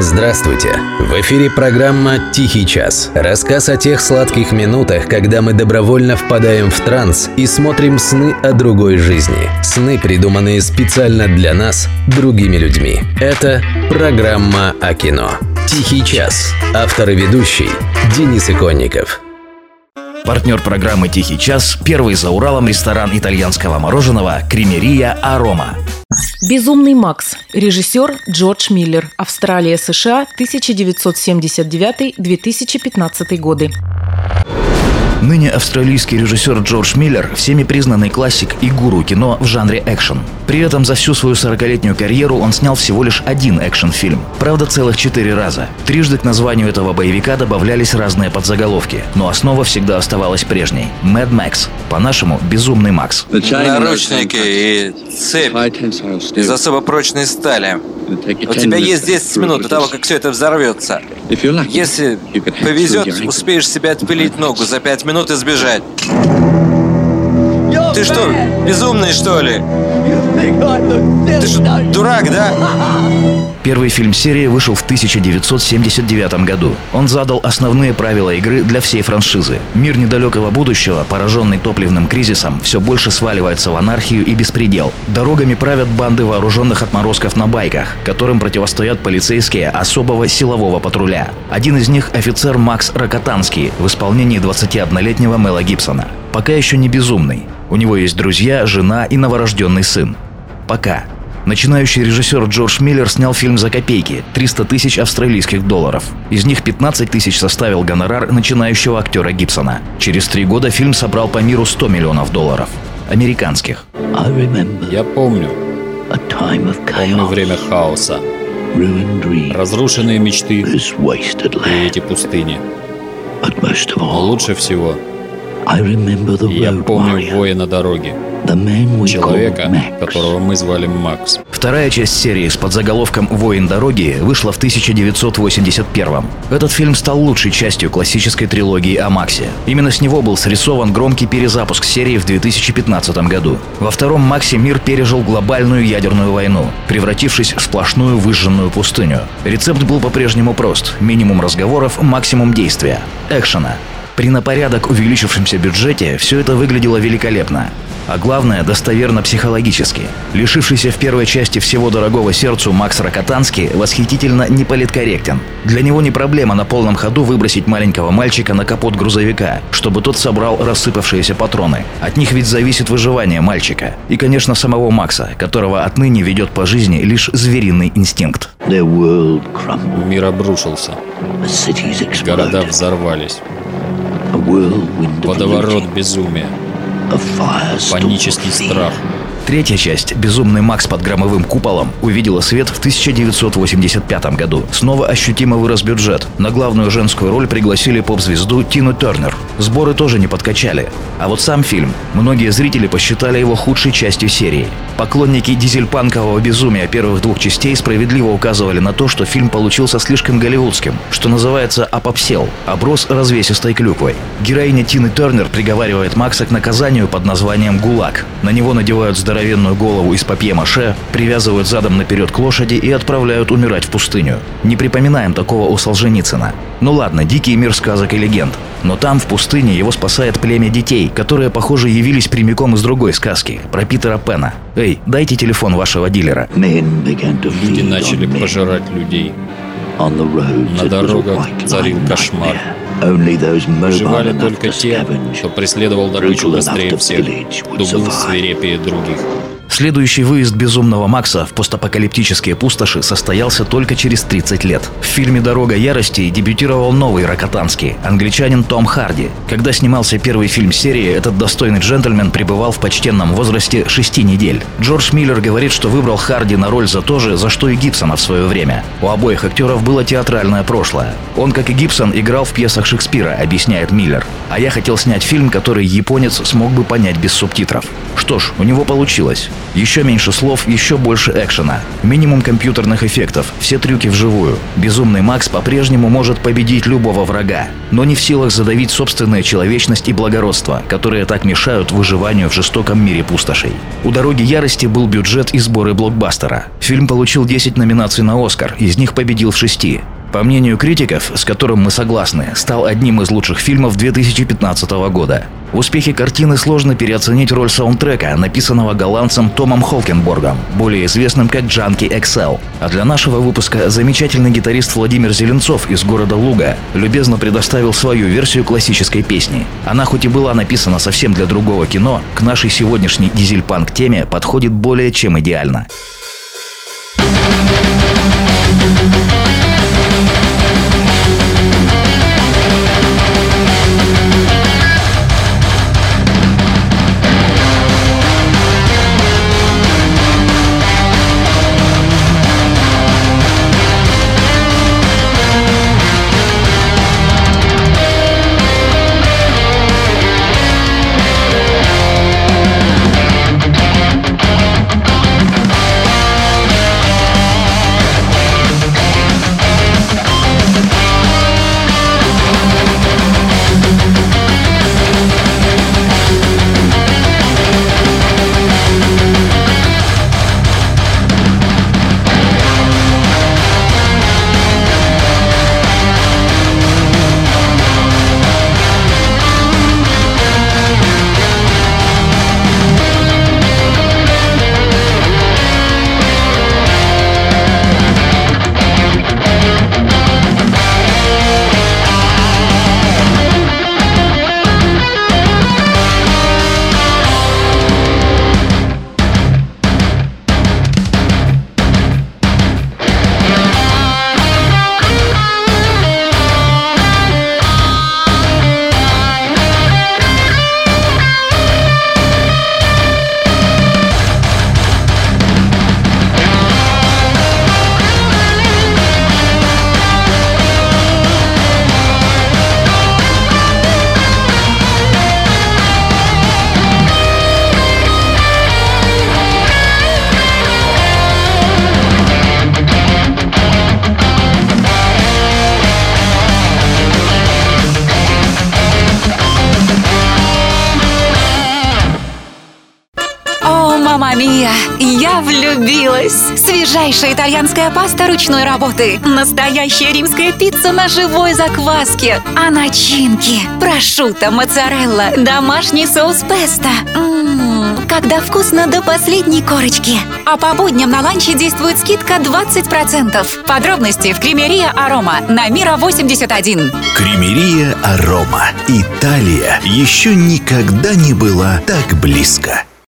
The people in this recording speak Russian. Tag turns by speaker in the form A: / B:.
A: Здравствуйте! В эфире программа «Тихий час». Рассказ о тех сладких минутах, когда мы добровольно впадаем в транс и смотрим сны о другой жизни. Сны, придуманные специально для нас, другими людьми. Это программа о кино. «Тихий час». Автор и ведущий Денис Иконников.
B: Партнер программы «Тихий час» – первый за Уралом ресторан итальянского мороженого «Кремерия Арома».
C: «Безумный Макс». Режиссер Джордж Миллер. Австралия, США, 1979-2015 годы.
B: Ныне австралийский режиссер Джордж Миллер – всеми признанный классик и гуру кино в жанре экшен. При этом за всю свою 40-летнюю карьеру он снял всего лишь один экшен-фильм. Правда, целых четыре раза. Трижды к названию этого боевика добавлялись разные подзаголовки, но основа всегда оставалась прежней – Mad Max. По-нашему – «Безумный Макс».
D: Наручники и цепь из особо прочной стали. У тебя есть 10 минут до того, как все это взорвется. Если повезет, успеешь себе отпилить ногу за 5 минут и сбежать. Что, безумный что ли? Ты что, дурак, да?
B: Первый фильм серии вышел в 1979 году. Он задал основные правила игры для всей франшизы. Мир недалекого будущего, пораженный топливным кризисом, все больше сваливается в анархию и беспредел. Дорогами правят банды вооруженных отморозков на байках, которым противостоят полицейские особого силового патруля. Один из них – офицер Макс Рокотанский в исполнении 21-летнего Мела Гибсона. Пока еще не безумный. У него есть друзья, жена и новорожденный сын. Пока. Начинающий режиссер Джордж Миллер снял фильм за копейки – 300 тысяч австралийских долларов. Из них 15 тысяч составил гонорар начинающего актера Гибсона. Через три года фильм собрал по миру 100 миллионов долларов. Американских.
E: Я помню. Помню время хаоса. Разрушенные мечты и эти пустыни. Но лучше всего я помню воина дороги. Человека, которого мы звали Макс.
B: Вторая часть серии с подзаголовком «Воин дороги» вышла в 1981 Этот фильм стал лучшей частью классической трилогии о Максе. Именно с него был срисован громкий перезапуск серии в 2015 году. Во втором Максе мир пережил глобальную ядерную войну, превратившись в сплошную выжженную пустыню. Рецепт был по-прежнему прост. Минимум разговоров, максимум действия. Экшена. При на порядок увеличившемся бюджете все это выглядело великолепно. А главное, достоверно психологически. Лишившийся в первой части всего дорогого сердцу Макс Рокотанский восхитительно неполиткорректен. Для него не проблема на полном ходу выбросить маленького мальчика на капот грузовика, чтобы тот собрал рассыпавшиеся патроны. От них ведь зависит выживание мальчика. И, конечно, самого Макса, которого отныне ведет по жизни лишь звериный инстинкт.
E: Мир обрушился. Города взорвались. Водоворот безумия. Панический страх.
B: Третья часть «Безумный Макс под громовым куполом» увидела свет в 1985 году. Снова ощутимо вырос бюджет. На главную женскую роль пригласили поп-звезду Тину Тернер. Сборы тоже не подкачали. А вот сам фильм. Многие зрители посчитали его худшей частью серии. Поклонники дизельпанкового безумия первых двух частей справедливо указывали на то, что фильм получился слишком голливудским, что называется «опопсел», оброс развесистой клюквой. Героиня Тины Тернер приговаривает Макса к наказанию под названием «ГУЛАГ». На него надевают здоровенную голову из папье-маше, привязывают задом наперед к лошади и отправляют умирать в пустыню. Не припоминаем такого у Солженицына. Ну ладно, дикий мир сказок и легенд. Но там, в пустыне, его спасает племя детей, которые, похоже, явились прямиком из другой сказки, про Питера Пена. Эй, дайте телефон вашего дилера.
E: Люди начали пожирать людей. На дорогах царил кошмар. Выживали только те, кто преследовал добычу быстрее всех, кто был свирепее других.
B: Следующий выезд «Безумного Макса» в постапокалиптические пустоши состоялся только через 30 лет. В фильме «Дорога ярости» дебютировал новый Рокотанский, англичанин Том Харди. Когда снимался первый фильм серии, этот достойный джентльмен пребывал в почтенном возрасте 6 недель. Джордж Миллер говорит, что выбрал Харди на роль за то же, за что и Гибсона в свое время. У обоих актеров было театральное прошлое. Он, как и Гибсон, играл в пьесах Шекспира, объясняет Миллер. А я хотел снять фильм, который японец смог бы понять без субтитров. Что ж, у него получилось. Еще меньше слов, еще больше экшена. Минимум компьютерных эффектов, все трюки вживую. Безумный Макс по-прежнему может победить любого врага, но не в силах задавить собственная человечность и благородство, которые так мешают выживанию в жестоком мире пустошей. У «Дороги ярости» был бюджет и сборы блокбастера. Фильм получил 10 номинаций на «Оскар», из них победил в шести. По мнению критиков, с которым мы согласны, стал одним из лучших фильмов 2015 года. В успехе картины сложно переоценить роль саундтрека, написанного голландцем Томом Холкенборгом, более известным как Джанки XL. А для нашего выпуска замечательный гитарист Владимир Зеленцов из города Луга любезно предоставил свою версию классической песни. Она хоть и была написана совсем для другого кино, к нашей сегодняшней дизель-панк теме подходит более чем идеально.
F: Мама Мия, я влюбилась! Свежайшая итальянская паста ручной работы, настоящая римская пицца на живой закваске, а начинки – прошутто, моцарелла, домашний соус песто. Ммм, когда вкусно до последней корочки. А по будням на ланче действует скидка 20%. Подробности в Кремерия Арома на Мира 81.
G: Кремерия Арома. Италия еще никогда не была так близко.